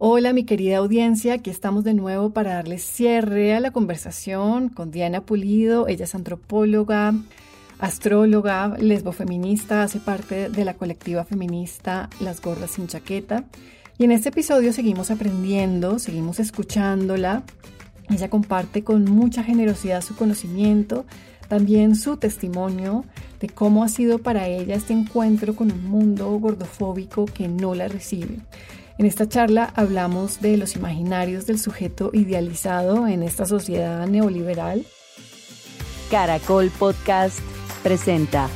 Hola mi querida audiencia, aquí estamos de nuevo para darle cierre a la conversación con Diana Pulido. Ella es antropóloga, astróloga, lesbofeminista, hace parte de la colectiva feminista Las Gordas sin Chaqueta. Y en este episodio seguimos aprendiendo, seguimos escuchándola. Ella comparte con mucha generosidad su conocimiento, también su testimonio de cómo ha sido para ella este encuentro con un mundo gordofóbico que no la recibe. En esta charla hablamos de los imaginarios del sujeto idealizado en esta sociedad neoliberal. Caracol Podcast presenta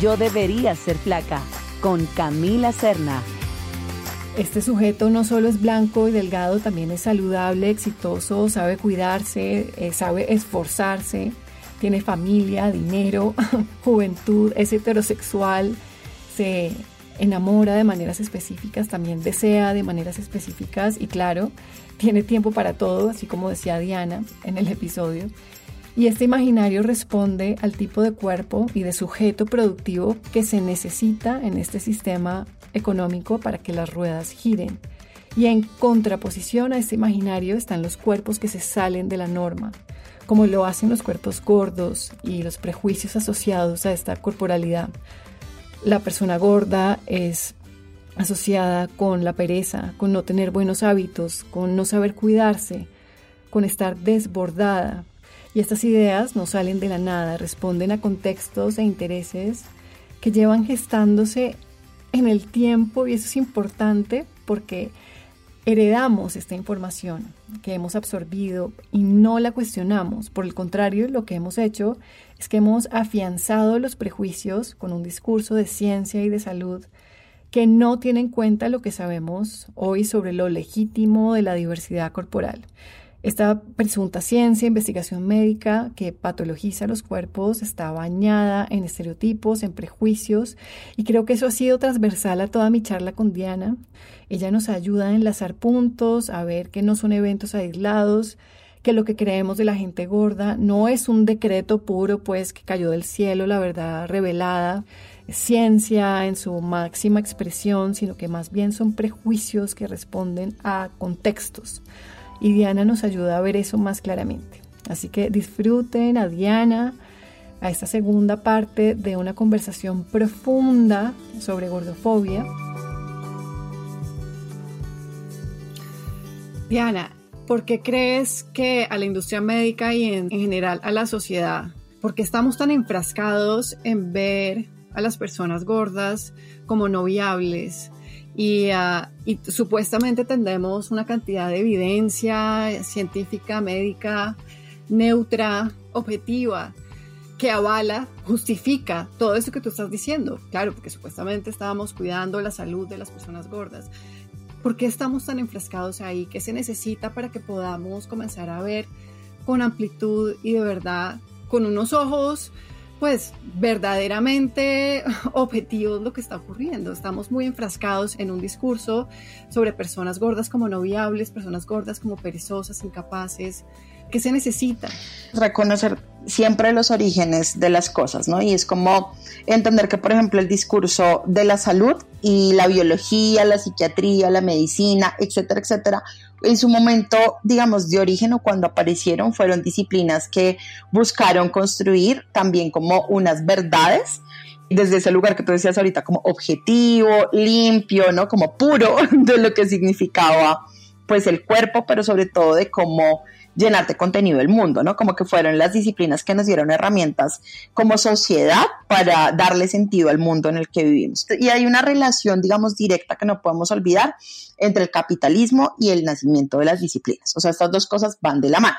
Yo debería ser flaca con Camila Serna. Este sujeto no solo es blanco y delgado, también es saludable, exitoso, sabe cuidarse, eh, sabe esforzarse, tiene familia, dinero, juventud, es heterosexual, se enamora de maneras específicas, también desea de maneras específicas y claro, tiene tiempo para todo, así como decía Diana en el episodio. Y este imaginario responde al tipo de cuerpo y de sujeto productivo que se necesita en este sistema económico para que las ruedas giren. Y en contraposición a este imaginario están los cuerpos que se salen de la norma, como lo hacen los cuerpos gordos y los prejuicios asociados a esta corporalidad, la persona gorda es asociada con la pereza, con no tener buenos hábitos, con no saber cuidarse, con estar desbordada. Y estas ideas no salen de la nada, responden a contextos e intereses que llevan gestándose en el tiempo y eso es importante porque heredamos esta información que hemos absorbido y no la cuestionamos. Por el contrario, lo que hemos hecho es que hemos afianzado los prejuicios con un discurso de ciencia y de salud que no tiene en cuenta lo que sabemos hoy sobre lo legítimo de la diversidad corporal. Esta presunta ciencia, investigación médica que patologiza los cuerpos está bañada en estereotipos, en prejuicios y creo que eso ha sido transversal a toda mi charla con Diana. Ella nos ayuda a enlazar puntos, a ver que no son eventos aislados, que lo que creemos de la gente gorda no es un decreto puro, pues que cayó del cielo, la verdad revelada, ciencia en su máxima expresión, sino que más bien son prejuicios que responden a contextos y Diana nos ayuda a ver eso más claramente. Así que disfruten a Diana, a esta segunda parte de una conversación profunda sobre gordofobia. Diana, ¿por qué crees que a la industria médica y en, general a la sociedad, por qué estamos tan enfrascados en ver a las personas gordas como no viables, Ah, y, supuestamente tendremos una cantidad de evidencia científica, médica, neutra, objetiva, que avala, justifica todo eso que tú estás diciendo. Claro, porque supuestamente estábamos cuidando la salud de las personas gordas. ¿Por qué estamos tan enfrascados ahí? ¿Qué se necesita para que podamos comenzar a ver con amplitud y de verdad, con unos ojos pues verdaderamente objetivos lo que está ocurriendo. Estamos muy enfrascados en un discurso sobre personas gordas como no viables, personas gordas como perezosas, incapaces. ¿Qué se necesita? Reconocer siempre los orígenes de las cosas, ¿no? Y es como entender que, por ejemplo, el discurso de la salud y la biología, la psiquiatría, la medicina, etcétera, etcétera, en su momento, digamos, de origen o cuando aparecieron, fueron disciplinas que buscaron construir también como unas verdades desde ese lugar que tú decías ahorita, como objetivo, limpio, ¿no? Como puro de lo que significaba pues el cuerpo, pero sobre todo de cómo llenarte contenido del mundo, ¿no? Como que fueron las disciplinas que nos dieron herramientas como sociedad para darle sentido al mundo en el que vivimos. Y hay una relación, digamos, directa que no podemos olvidar entre el capitalismo y el nacimiento de las disciplinas. O sea, estas dos cosas van de la mano.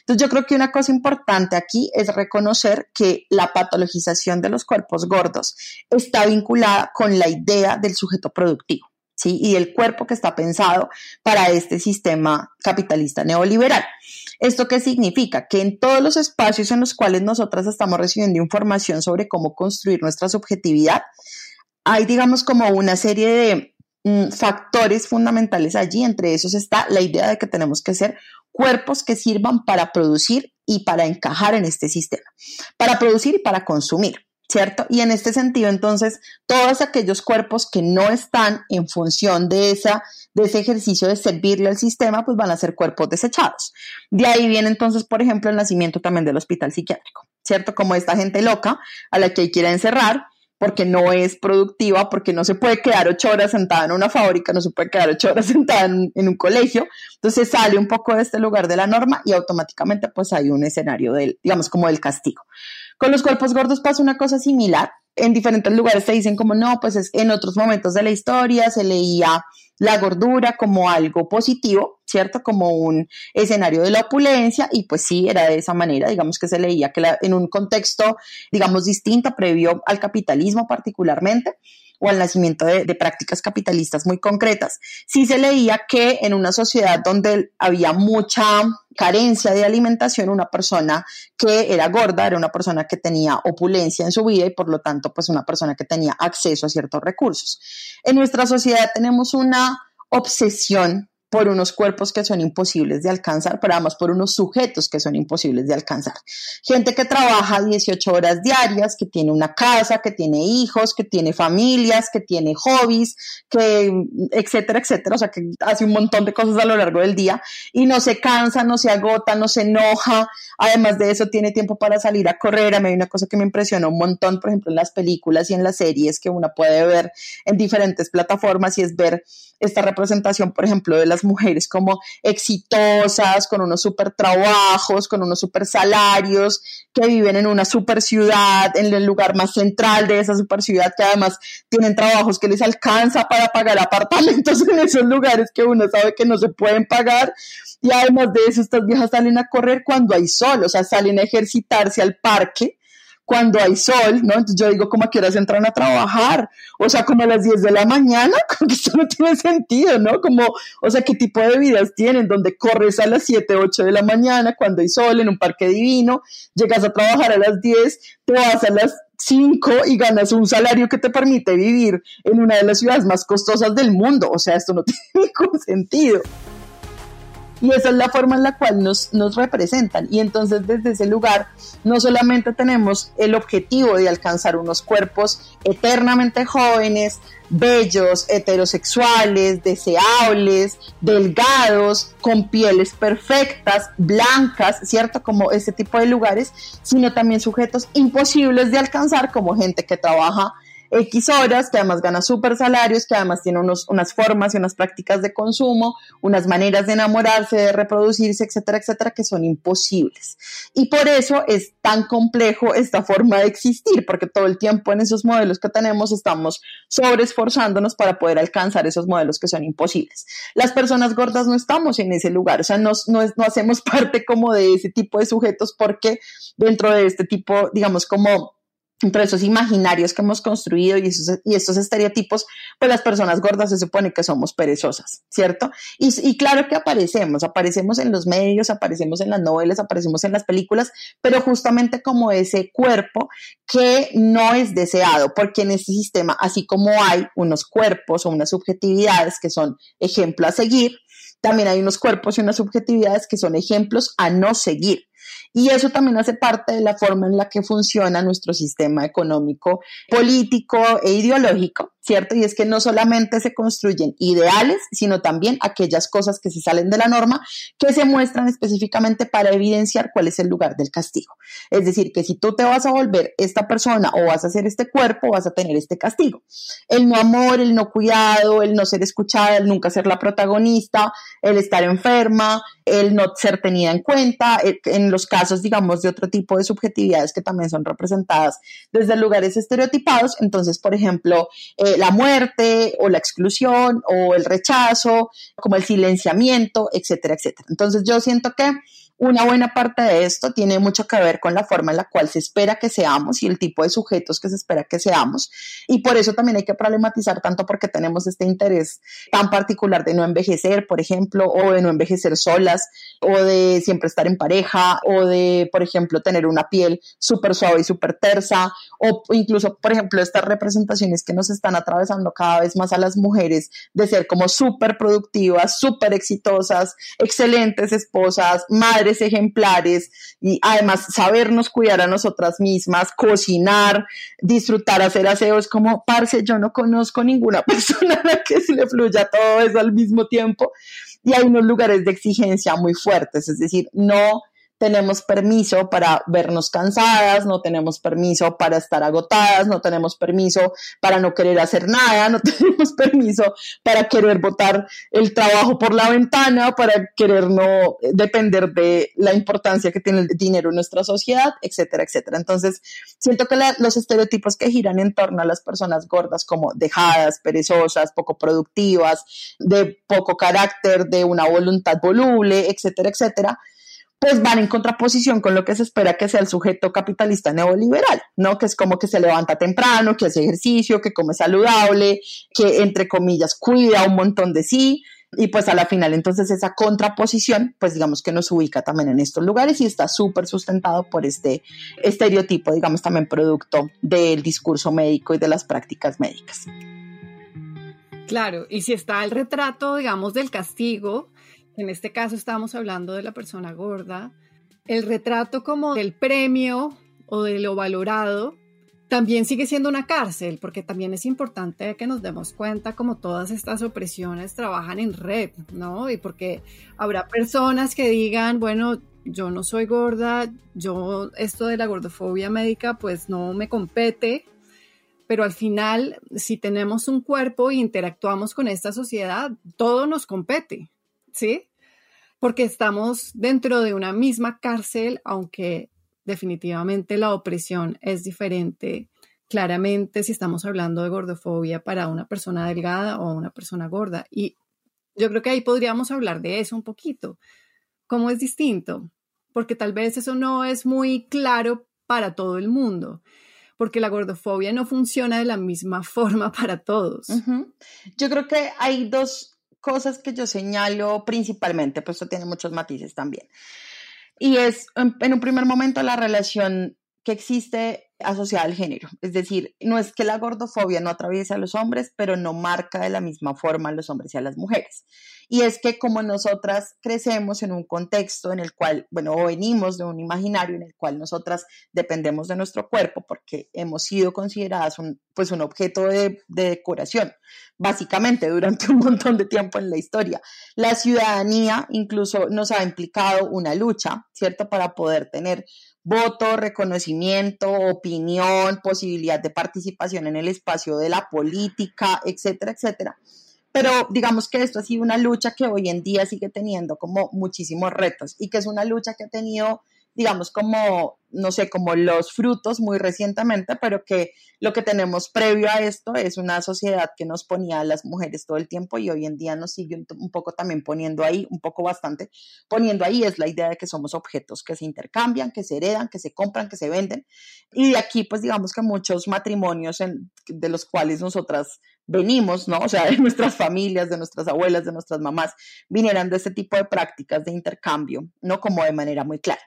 Entonces yo creo que una cosa importante aquí es reconocer que la patologización de los cuerpos gordos está vinculada con la idea del sujeto productivo. ¿Sí? y del cuerpo que está pensado para este sistema capitalista neoliberal. ¿Esto qué significa? Que en todos los espacios en los cuales nosotras estamos recibiendo información sobre cómo construir nuestra subjetividad, hay, digamos, como una serie de mm, factores fundamentales allí. Entre esos está la idea de que tenemos que ser cuerpos que sirvan para producir y para encajar en este sistema, para producir y para consumir. ¿Cierto? Y en este sentido, entonces, todos aquellos cuerpos que no están en función de esa de ese ejercicio de servirle al sistema, pues van a ser cuerpos desechados. De ahí viene entonces, por ejemplo, el nacimiento también del hospital psiquiátrico, ¿cierto? Como esta gente loca a la que a encerrar porque no es productiva, porque no se puede quedar ocho horas sentada en una fábrica, no se puede quedar ocho horas sentada en, un colegio. Entonces sale un poco de este lugar de la norma y automáticamente pues hay un escenario del, digamos, como del castigo. Con los cuerpos gordos pasa una cosa similar. En diferentes lugares te dicen como no, pues es en otros momentos de la historia se leía la gordura como algo positivo, ¿cierto? Como un escenario de la opulencia y pues sí, era de esa manera, digamos que se leía que en un contexto, digamos, distinto, previo al capitalismo particularmente, o al nacimiento de, prácticas capitalistas muy concretas, sí se leía que en una sociedad donde había mucha carencia de alimentación, una persona que era gorda era una persona que tenía opulencia en su vida y por lo tanto pues una persona que tenía acceso a ciertos recursos. En nuestra sociedad tenemos una obsesión por unos cuerpos que son imposibles de alcanzar, pero además por unos sujetos que son imposibles de alcanzar. Gente que trabaja 18 horas diarias, que tiene una casa, que tiene hijos, que tiene familias, que tiene hobbies, que etcétera, etcétera, o sea, que hace un montón de cosas a lo largo del día y no se cansa, no se agota, no se enoja. Además de eso, tiene tiempo para salir a correr. A mí hay una cosa que me impresionó un montón, por ejemplo, en las películas y en las series que uno puede ver en diferentes plataformas y es ver esta representación, por ejemplo, de las mujeres como exitosas, con unos super trabajos, con unos super salarios, que viven en una super ciudad, en el lugar más central de esa super ciudad, que además tienen trabajos que les alcanza para pagar apartamentos en esos lugares que uno sabe que no se pueden pagar. Y además de eso, estas viejas salen a correr cuando hay sol, o sea, salen a ejercitarse al parque cuando hay sol, ¿no? Entonces yo digo, ¿cómo a qué horas entran a trabajar? O sea, como a las 10 de la mañana, porque esto no tiene sentido, ¿no? Como, o sea, ¿qué tipo de vidas tienen? Donde corres a las 7, 8 de la mañana, cuando hay sol, en un parque divino, llegas a trabajar a las 10, te vas a las 5 y ganas un salario que te permite vivir en una de las ciudades más costosas del mundo. O sea, esto no tiene ningún sentido. Y esa es la forma en la cual nos, nos representan. Y entonces desde ese lugar no solamente tenemos el objetivo de alcanzar unos cuerpos eternamente jóvenes, bellos, heterosexuales, deseables, delgados, con pieles perfectas, blancas, ¿cierto? Como ese tipo de lugares, sino también sujetos imposibles de alcanzar como gente que trabaja X horas, que además gana súper salarios, que además tiene unos, unas formas y unas prácticas de consumo, unas maneras de enamorarse, de reproducirse, etcétera, etcétera, que son imposibles. Y por eso es tan complejo esta forma de existir, porque todo el tiempo en esos modelos que tenemos estamos sobreesforzándonos para poder alcanzar esos modelos que son imposibles. Las personas gordas no estamos en ese lugar, o sea, no, no, no hacemos parte como de ese tipo de sujetos porque dentro de este tipo, digamos, como entre esos imaginarios que hemos construido y, estos estereotipos, pues las personas gordas se supone que somos perezosas, ¿cierto? Y, y, claro que aparecemos, aparecemos en los medios, aparecemos en las novelas, aparecemos en las películas, pero justamente como ese cuerpo que no es deseado, porque en este sistema, así como hay unos cuerpos o unas subjetividades que son ejemplo a seguir, también hay unos cuerpos y unas subjetividades que son ejemplos a no seguir. Y eso también hace parte de la forma en la que funciona nuestro sistema económico, político e ideológico, ¿cierto? Y es que no solamente se construyen ideales, sino también aquellas cosas que se salen de la norma, que se muestran específicamente para evidenciar cuál es el lugar del castigo. Es decir, que si tú te vas a volver esta persona o vas a hacer este cuerpo, vas a tener este castigo. El no amor, el no cuidado, el no ser escuchada, el nunca ser la protagonista, el estar enferma, el no ser tenida en cuenta, en los casos, digamos, de otro tipo de subjetividades que también son representadas desde lugares estereotipados. Entonces, por ejemplo, eh, la muerte o la exclusión o el rechazo, como el silenciamiento, etcétera, etcétera. Entonces, yo siento que una buena parte de esto tiene mucho que ver con la forma en la cual se espera que seamos y el tipo de sujetos que se espera que seamos. Y por eso también hay que problematizar tanto porque tenemos este interés tan particular de no envejecer, por ejemplo, o de no envejecer solas, o de siempre estar en pareja, o de, por ejemplo, tener una piel súper suave y súper tersa, o incluso, por ejemplo, estas representaciones que nos están atravesando cada vez más a las mujeres de ser como súper productivas, súper exitosas, excelentes esposas, madres ejemplares y además sabernos cuidar a nosotras mismas, cocinar, disfrutar, hacer aseo, es como, parce, yo no conozco ninguna persona a la que se le fluya todo eso al mismo tiempo y hay unos lugares de exigencia muy fuertes, es decir, no tenemos permiso para vernos cansadas, no tenemos permiso para estar agotadas, no tenemos permiso para no querer hacer nada, no tenemos permiso para querer botar el trabajo por la ventana, para querer no depender de la importancia que tiene el dinero en nuestra sociedad, etcétera, etcétera. Entonces, siento que los estereotipos que giran en torno a las personas gordas como dejadas, perezosas, poco productivas, de poco carácter, de una voluntad voluble, etcétera, etcétera, pues van en contraposición con lo que se espera que sea el sujeto capitalista neoliberal, ¿no? Que es como que se levanta temprano, que hace ejercicio, que come saludable, que entre comillas cuida un montón de sí. Y pues a la final entonces esa contraposición, pues digamos que nos ubica también en estos lugares y está súper sustentado por este estereotipo, digamos también producto del discurso médico y de las prácticas médicas. Claro, y si está el retrato, digamos, del castigo, en este caso estamos hablando de la persona gorda, el retrato como del premio o de lo valorado también sigue siendo una cárcel, porque también es importante que nos demos cuenta como todas estas opresiones trabajan en red, ¿no? Y porque habrá personas que digan, bueno, yo no soy gorda, yo esto de la gordofobia médica pues no me compete, pero al final si tenemos un cuerpo e interactuamos con esta sociedad, todo nos compete, ¿sí? Porque estamos dentro de una misma cárcel, aunque definitivamente la opresión es diferente. Claramente, si estamos hablando de gordofobia para una persona delgada o una persona gorda. Y yo creo que ahí podríamos hablar de eso un poquito. ¿Cómo es distinto? Porque tal vez eso no es muy claro para todo el mundo porque la gordofobia no funciona de la misma forma para todos. Yo creo que hay dos cosas que yo señalo principalmente, pues esto tiene muchos matices también. Y es, en, un primer momento, la relación que existe asociada al género. Es decir, no es que la gordofobia no atraviese a los hombres, pero no marca de la misma forma a los hombres y a las mujeres. Y es que como nosotras crecemos en un contexto en el cual, bueno, venimos de un imaginario en el cual nosotras dependemos de nuestro cuerpo porque hemos sido consideradas un, pues un objeto de, de decoración, básicamente durante un montón de tiempo en la historia. La ciudadanía incluso nos ha implicado una lucha, ¿cierto? Para poder tener voto, reconocimiento, opinión, posibilidad de participación en el espacio de la política, etcétera, etcétera. Pero digamos que esto ha sido una lucha que hoy en día sigue teniendo como muchísimos retos y que es una lucha que ha tenido digamos, como, no sé, como los frutos muy recientemente, pero que lo que tenemos previo a esto es una sociedad que nos ponía a las mujeres todo el tiempo y hoy en día nos sigue un, poco también poniendo ahí, un poco bastante, poniendo ahí es la idea de que somos objetos que se intercambian, que se heredan, que se compran, que se venden. Y de aquí, pues digamos que muchos matrimonios de los cuales nosotras venimos, ¿no? O sea, de nuestras familias, de nuestras abuelas, de nuestras mamás, vinieran de este tipo de prácticas de intercambio, ¿no? Como de manera muy clara.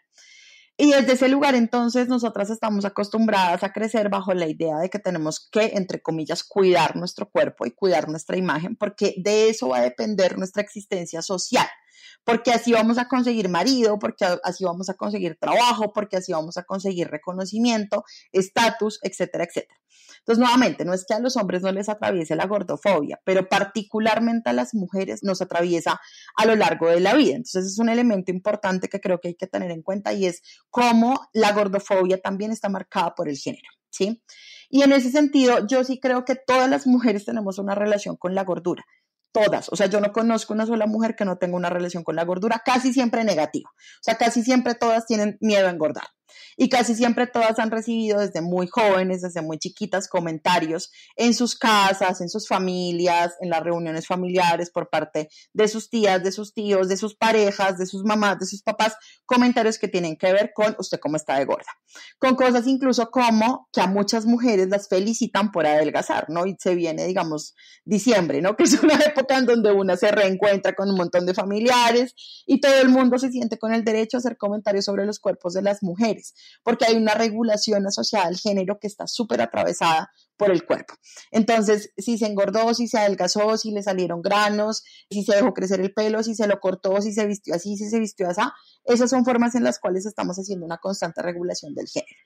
Y desde ese lugar entonces nosotras estamos acostumbradas a crecer bajo la idea de que tenemos que, entre comillas, cuidar nuestro cuerpo y cuidar nuestra imagen, porque de eso va a depender nuestra existencia social porque así vamos a conseguir marido, porque así vamos a conseguir trabajo, porque así vamos a conseguir reconocimiento, estatus, etcétera, etcétera. Entonces, nuevamente, no es que a los hombres no les atraviese la gordofobia, pero particularmente a las mujeres nos atraviesa a lo largo de la vida. Entonces, es un elemento importante que creo que hay que tener en cuenta y es cómo la gordofobia también está marcada por el género, ¿sí? Y en ese sentido, yo sí creo que todas las mujeres tenemos una relación con la gordura todas. O sea, yo no conozco una sola mujer que no tenga una relación con la gordura, casi siempre negativa. O sea, casi siempre todas tienen miedo a engordar y casi siempre todas han recibido desde muy jóvenes, desde muy chiquitas, comentarios en sus casas, en sus familias, en las reuniones familiares por parte de sus tías, de sus tíos, de sus parejas, de sus mamás, de sus papás, comentarios que tienen que ver con usted cómo está de gorda. Con cosas incluso como que a muchas mujeres las felicitan por adelgazar, ¿no? Y se viene, digamos, diciembre, ¿no? Que es una época en donde una se reencuentra con un montón de familiares y todo el mundo se siente con el derecho a hacer comentarios sobre los cuerpos de las mujeres porque hay una regulación asociada al género que está súper atravesada por el cuerpo. Entonces, si se engordó, si se adelgazó, si le salieron granos, si se dejó crecer el pelo, si se lo cortó, si se vistió así, si se vistió así, esas son formas en las cuales estamos haciendo una constante regulación del género.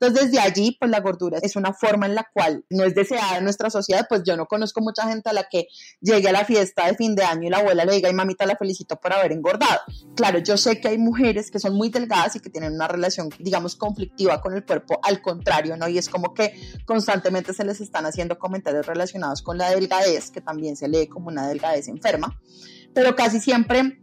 Entonces, desde allí, pues la gordura es una forma en la cual no es deseada en nuestra sociedad, pues yo no conozco mucha gente a la que llegue a la fiesta de fin de año y la abuela le diga, ay mamita, la felicito por haber engordado. Claro, yo sé que hay mujeres que son muy delgadas y que tienen una relación, digamos, conflictiva con el cuerpo, al contrario, ¿no? Y es como que constantemente se les están haciendo comentarios relacionados con la delgadez, que también se lee como una delgadez enferma, pero casi siempre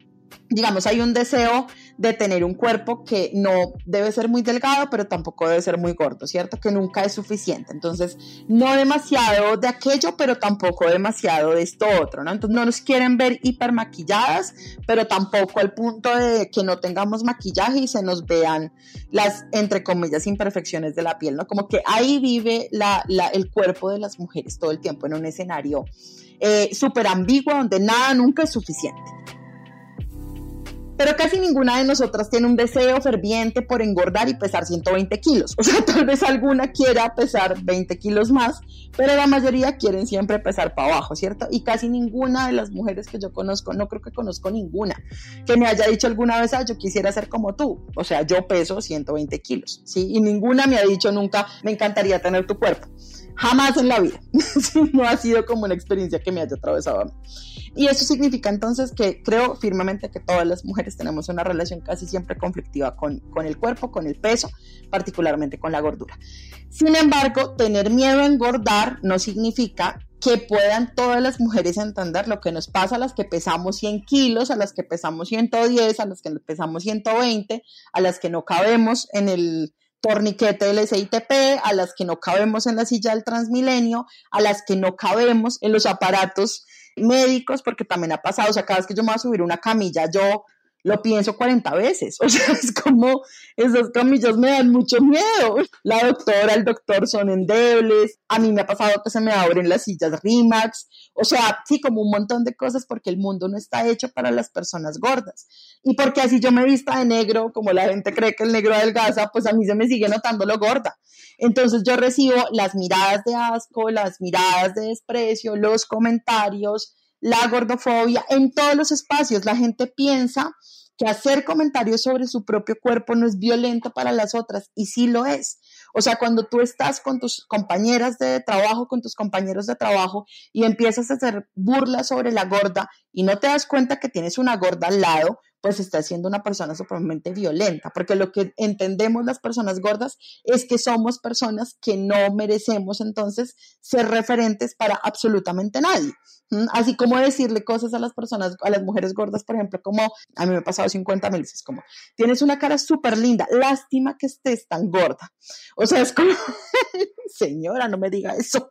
digamos, hay un deseo de tener un cuerpo que no debe ser muy delgado, pero tampoco debe ser muy gordo, ¿cierto? Que nunca es suficiente. Entonces, no demasiado de aquello, pero tampoco demasiado de esto otro, ¿no? Entonces, no nos quieren ver hipermaquilladas, pero tampoco al punto de que no tengamos maquillaje y se nos vean las, entre comillas, imperfecciones de la piel, ¿no? Como que ahí vive el cuerpo de las mujeres todo el tiempo en un escenario eh, súper ambiguo donde nada nunca es suficiente pero casi ninguna de nosotras tiene un deseo ferviente por engordar y pesar 120 kilos. O sea, tal vez alguna quiera pesar 20 kilos más, pero la mayoría quieren siempre pesar para abajo, ¿cierto? Y casi ninguna de las mujeres que yo conozco, no creo que conozco ninguna, que me haya dicho alguna vez, ah, yo quisiera ser como tú. O sea, yo peso 120 kilos, ¿sí? Y ninguna me ha dicho nunca, me encantaría tener tu cuerpo. Jamás en la vida. no ha sido como una experiencia que me haya atravesado. Y eso significa entonces que creo firmemente que todas las mujeres tenemos una relación casi siempre conflictiva con, con el cuerpo, con el peso, particularmente con la gordura. Sin embargo, tener miedo a engordar no significa que puedan todas las mujeres entender lo que nos pasa a las que pesamos 100 kilos, a las que pesamos 110, a las que pesamos 120, a las que no cabemos en el torniquete del SITP, a las que no cabemos en la silla del Transmilenio, a las que no cabemos en los aparatos médicos, porque también ha pasado, o sea, cada vez que yo me voy a subir una camilla, yo lo pienso 40 veces. O sea, es como esas camillas me dan mucho miedo. La doctora, el doctor son endebles. A mí me ha pasado que se me abren las sillas RIMAX. O sea, sí, como un montón de cosas porque el mundo no está hecho para las personas gordas. Y porque así yo me vista de negro, como la gente cree que el negro adelgaza, pues a mí se me sigue notando lo gorda. Entonces yo recibo las miradas de asco, las miradas de desprecio, los comentarios, la gordofobia en todos los espacios. La gente piensa que hacer comentarios sobre su propio cuerpo no es violento para las otras y sí lo es. O sea, cuando tú estás con tus compañeras de trabajo, con tus compañeros de trabajo y empiezas a hacer burlas sobre la gorda y no te das cuenta que tienes una gorda al lado, pues estás siendo una persona supremamente violenta, porque lo que entendemos las personas gordas es que somos personas que no merecemos entonces ser referentes para absolutamente nadie. Así como decirle cosas a las personas, a las mujeres gordas, por ejemplo, como a mí me ha pasado 50 mil veces, como tienes una cara súper linda, lástima que estés tan gorda. O sea, es como, señora, no me diga eso.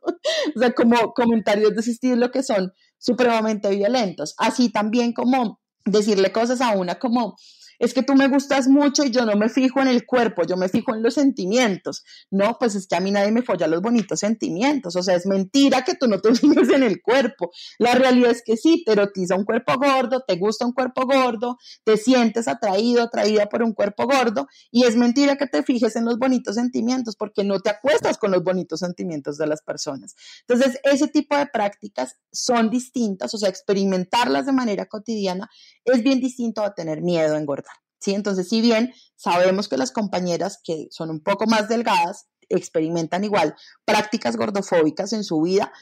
o sea, como comentarios de ese estilo que son supremamente violentos. Así también como decirle cosas a una como, es que tú me gustas mucho y yo no me fijo en el cuerpo, yo me fijo en los sentimientos. No, pues es que a mí nadie me folla los bonitos sentimientos. O sea, es mentira que tú no te fijes en el cuerpo. La realidad es que sí, te erotiza un cuerpo gordo, te gusta un cuerpo gordo, te sientes atraído, atraída por un cuerpo gordo. Y es mentira que te fijes en los bonitos sentimientos porque no te acuestas con los bonitos sentimientos de las personas. Entonces, ese tipo de prácticas son distintas, o sea, experimentarlas de manera cotidiana es bien distinto a tener miedo a engordar. Entonces, si bien sabemos que las compañeras que son un poco más delgadas experimentan igual prácticas gordofóbicas en su vida,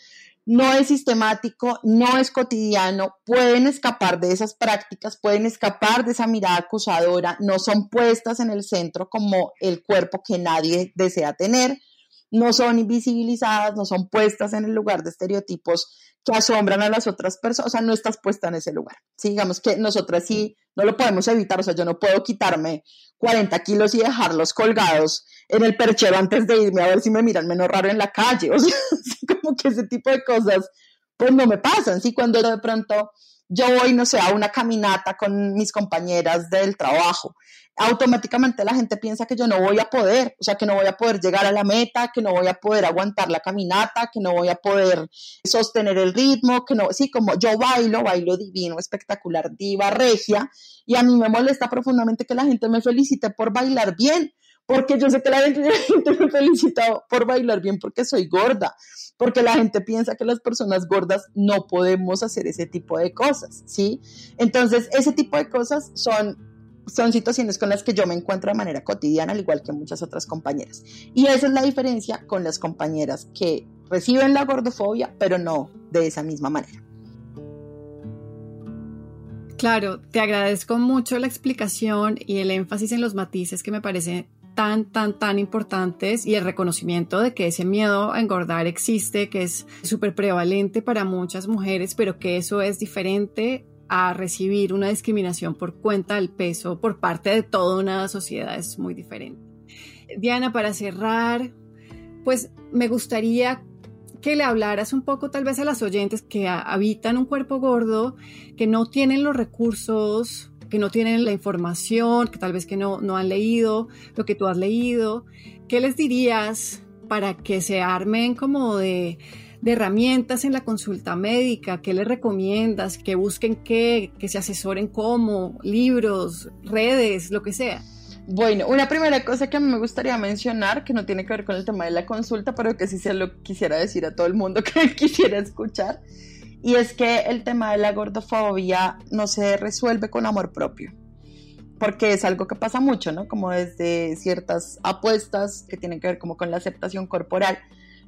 no es sistemático, no es cotidiano, pueden escapar de esas prácticas, pueden escapar de esa mirada acusadora, no son puestas en el centro como el cuerpo que nadie desea tener, no son invisibilizadas, no son puestas en el lugar de estereotipos que asombran a las otras personas, o sea, no estás puesta en ese lugar. Sí, digamos que nosotras sí no lo podemos evitar, o sea, yo no puedo quitarme 40 kilos y dejarlos colgados en el perchero antes de irme a ver si me miran menos raro en la calle, o sea, como que ese tipo de cosas, pues no me pasan, sí, cuando de pronto yo voy, no sé, a una caminata con mis compañeras del trabajo automáticamente la gente piensa que yo no voy a poder, o sea, que no voy a poder llegar a la meta, que no voy a poder aguantar la caminata, que no voy a poder sostener el ritmo, que no, sí, como yo bailo, bailo divino, espectacular, diva, regia, y a mí me molesta profundamente que la gente me felicite por bailar bien, porque yo sé que la gente, me felicita por bailar bien porque soy gorda, porque la gente piensa que las personas gordas no podemos hacer ese tipo de cosas, ¿sí? Entonces, ese tipo de cosas son son situaciones con las que yo me encuentro de manera cotidiana, al igual que muchas otras compañeras. Y esa es la diferencia con las compañeras que reciben la gordofobia, pero no de esa misma manera. Claro, te agradezco mucho la explicación y el énfasis en los matices que me parecen tan, tan, tan importantes y el reconocimiento de que ese miedo a engordar existe, que es súper prevalente para muchas mujeres, pero que eso es diferente a recibir una discriminación por cuenta del peso por parte de toda una sociedad es muy diferente. Diana, para cerrar, pues me gustaría que le hablaras un poco tal vez a las oyentes que habitan un cuerpo gordo, que no tienen los recursos, que no tienen la información, que tal vez que no, no han leído lo que tú has leído. ¿Qué les dirías para que se armen como de de herramientas en la consulta médica, ¿qué les recomiendas? Que busquen qué, que se asesoren cómo, libros, redes, lo que sea. Bueno, una primera cosa que me gustaría mencionar, que no tiene que ver con el tema de la consulta, pero que sí se lo quisiera decir a todo el mundo que quisiera escuchar, y es que el tema de la gordofobia no se resuelve con amor propio, porque es algo que pasa mucho, ¿no? Como desde ciertas apuestas que tienen que ver como con la aceptación corporal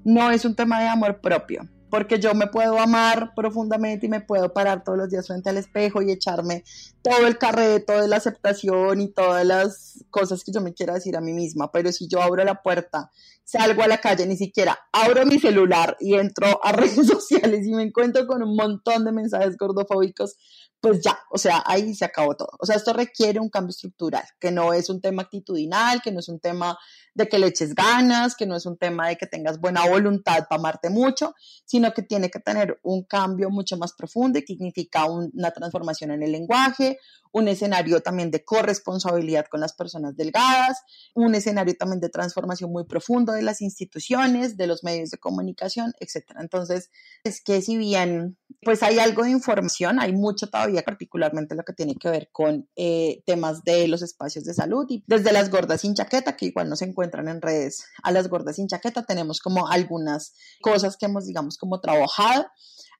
no es un tema de amor propio, porque yo me puedo amar profundamente y me puedo parar todos los días frente al espejo y echarme todo el carreto de la aceptación y todas las cosas que yo me quiera decir a mí misma, pero si yo abro la puerta, salgo a la calle, ni siquiera abro mi celular y entro a redes sociales y me encuentro con un montón de mensajes gordofóbicos, pues ya, o sea, ahí se acabó todo. O sea, esto requiere un cambio estructural, que no es un tema actitudinal, que no es un tema de que le eches ganas, que no es un tema de que tengas buena voluntad para amarte mucho, sino que tiene que tener un cambio mucho más profundo y significa una transformación en el lenguaje, un escenario también de corresponsabilidad con las personas delgadas, un escenario también de transformación muy profundo de las instituciones, de los medios de comunicación, etc. Entonces, es que si bien pues hay algo de información, hay mucho todavía, particularmente lo que tiene que ver con eh, temas de los espacios de salud y desde las gordas sin chaqueta, que igual no se encuentran en redes, a las gordas sin chaqueta tenemos como algunas cosas que hemos, digamos, como trabajado.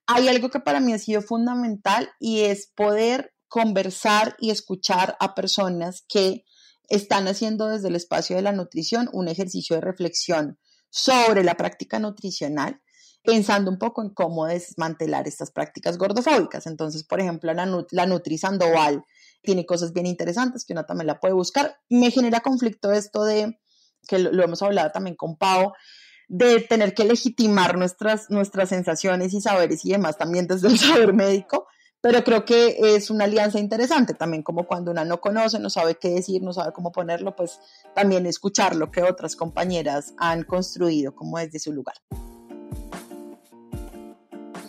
Hay algo que para mí ha sido fundamental y es poder conversar y escuchar a personas que están haciendo desde el espacio de la nutrición un ejercicio de reflexión sobre la práctica nutricional, pensando un poco en cómo desmantelar estas prácticas gordofóbicas. Entonces, por ejemplo, la, la Nutri Sandoval tiene cosas bien interesantes que uno también la puede buscar. Me genera conflicto esto de, que lo, hemos hablado también con Pau, de tener que legitimar nuestras, nuestras sensaciones y saberes y demás también desde el saber médico, pero creo que es una alianza interesante también, como cuando una no conoce, no sabe qué decir, no sabe cómo ponerlo, pues también escuchar lo que otras compañeras han construido como desde su lugar.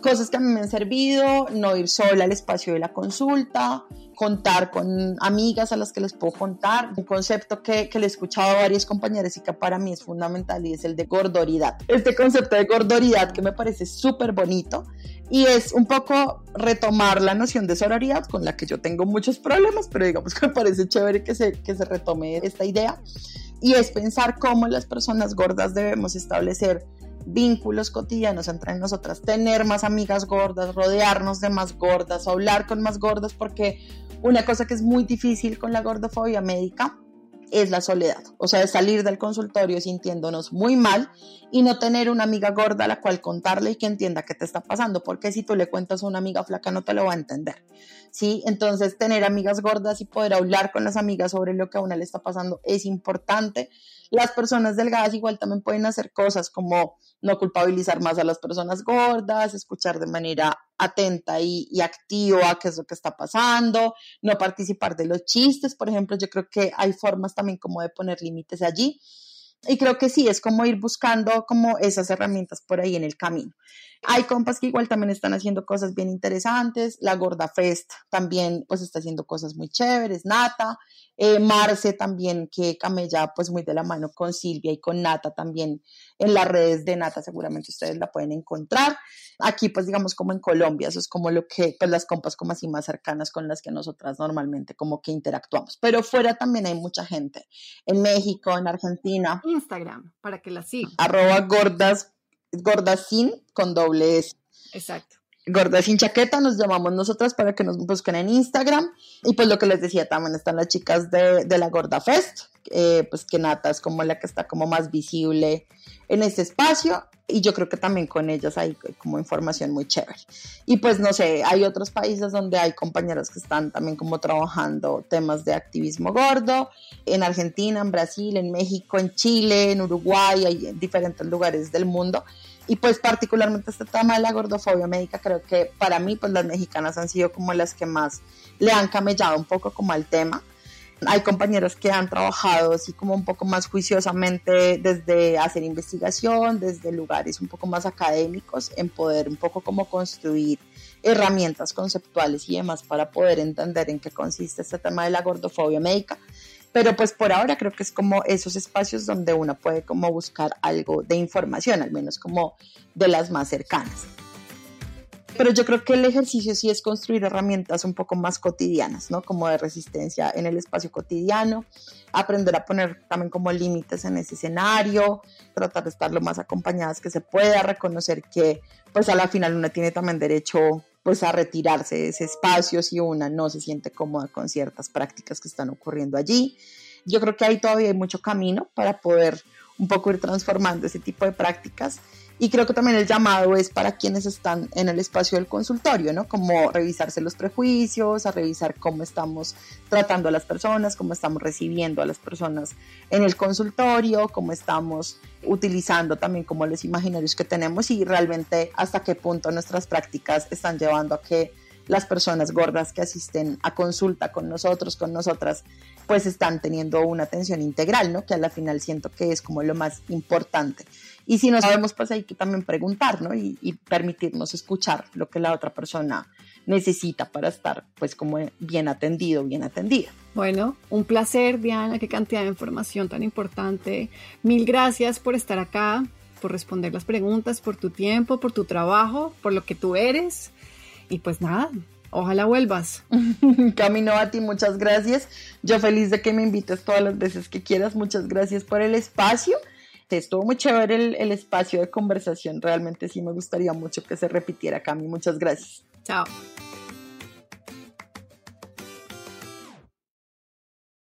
Cosas que a mí me han servido, no ir sola al espacio de la consulta, contar con amigas a las que les puedo contar. Un concepto que, que le he escuchado a varias compañeras y que para mí es fundamental y es el de gordoridad. Este concepto de gordoridad que me parece súper bonito y es un poco retomar la noción de sororidad con la que yo tengo muchos problemas, pero digamos que me parece chévere que se, que se retome esta idea. Y es pensar cómo las personas gordas debemos establecer vínculos cotidianos entre nosotras, tener más amigas gordas, rodearnos de más gordas, hablar con más gordas, porque una cosa que es muy difícil con la gordofobia médica es la soledad, o sea, de salir del consultorio sintiéndonos muy mal y no tener una amiga gorda a la cual contarle y que entienda qué te está pasando, porque si tú le cuentas a una amiga flaca no te lo va a entender, ¿sí? Entonces, tener amigas gordas y poder hablar con las amigas sobre lo que a una le está pasando es importante. Las personas delgadas igual también pueden hacer cosas como no culpabilizar más a las personas gordas, escuchar de manera atenta y, y, activa qué es lo que está pasando, no participar de los chistes, por ejemplo, yo creo que hay formas también como de poner límites allí. Y creo que sí, es como ir buscando como esas herramientas por ahí en el camino. Hay compas que igual también están haciendo cosas bien interesantes. La Gorda Fest también pues está haciendo cosas muy chéveres. Nata, eh, Marce también, que camella pues muy de la mano con Silvia y con Nata también en las redes de Nata, seguramente ustedes la pueden encontrar. Aquí pues digamos como en Colombia, eso es como lo que, pues las compas como así más cercanas con las que nosotras normalmente como que interactuamos. Pero fuera también hay mucha gente, en México, en Argentina. Instagram, para que la sigan. Arroba gordas, gordasin con doble S. Exacto. Gorda sin chaqueta, nos llamamos nosotras para que nos busquen en Instagram. Y pues lo que les decía, también están las chicas de, de la Gorda Fest, eh, pues que Nata es como la que está como más visible en ese espacio. Y yo creo que también con ellas hay como información muy chévere. Y pues no sé, hay otros países donde hay compañeras que están también como trabajando temas de activismo gordo, en Argentina, en Brasil, en México, en Chile, en Uruguay, hay en diferentes lugares del mundo y pues particularmente este tema de la gordofobia médica, creo que para mí pues las mexicanas han sido como las que más le han camellado un poco como al tema. Hay compañeros que han trabajado así como un poco más juiciosamente desde hacer investigación, desde lugares un poco más académicos, en poder un poco como construir herramientas conceptuales y demás para poder entender en qué consiste este tema de la gordofobia médica pero pues por ahora creo que es como esos espacios donde uno puede como buscar algo de información, al menos como de las más cercanas. Pero yo creo que el ejercicio sí es construir herramientas un poco más cotidianas, ¿no? Como de resistencia en el espacio cotidiano, aprender a poner también como límites en ese escenario, tratar de estar lo más acompañadas que se pueda, reconocer que pues a la final uno tiene también derecho pues a retirarse de ese espacio si una no se siente cómoda con ciertas prácticas que están ocurriendo allí. Yo creo que ahí todavía hay mucho camino para poder un poco ir transformando ese tipo de prácticas y creo que también el llamado es para quienes están en el espacio del consultorio, ¿no? Como revisarse los prejuicios, a revisar cómo estamos tratando a las personas, cómo estamos recibiendo a las personas en el consultorio, cómo estamos utilizando también como los imaginarios que tenemos y realmente hasta qué punto nuestras prácticas están llevando a que las personas gordas que asisten a consulta con nosotros, con nosotras, pues están teniendo una atención integral, ¿no? Que a la final siento que es como lo más importante. Y si no sabemos, pues hay que también preguntar, ¿no? Y, permitirnos escuchar lo que la otra persona necesita para estar, pues, como bien atendido, bien atendida. Bueno, un placer, Diana, qué cantidad de información tan importante. Mil gracias por estar acá, por responder las preguntas, por tu tiempo, por tu trabajo, por lo que tú eres. Y pues nada, ojalá vuelvas. Camino a ti, muchas gracias. Yo feliz de que me invites todas las veces que quieras. Muchas gracias por el espacio estuvo muy chévere el, espacio de conversación. Realmente sí me gustaría mucho que se repitiera, Cami. Muchas gracias. Chao.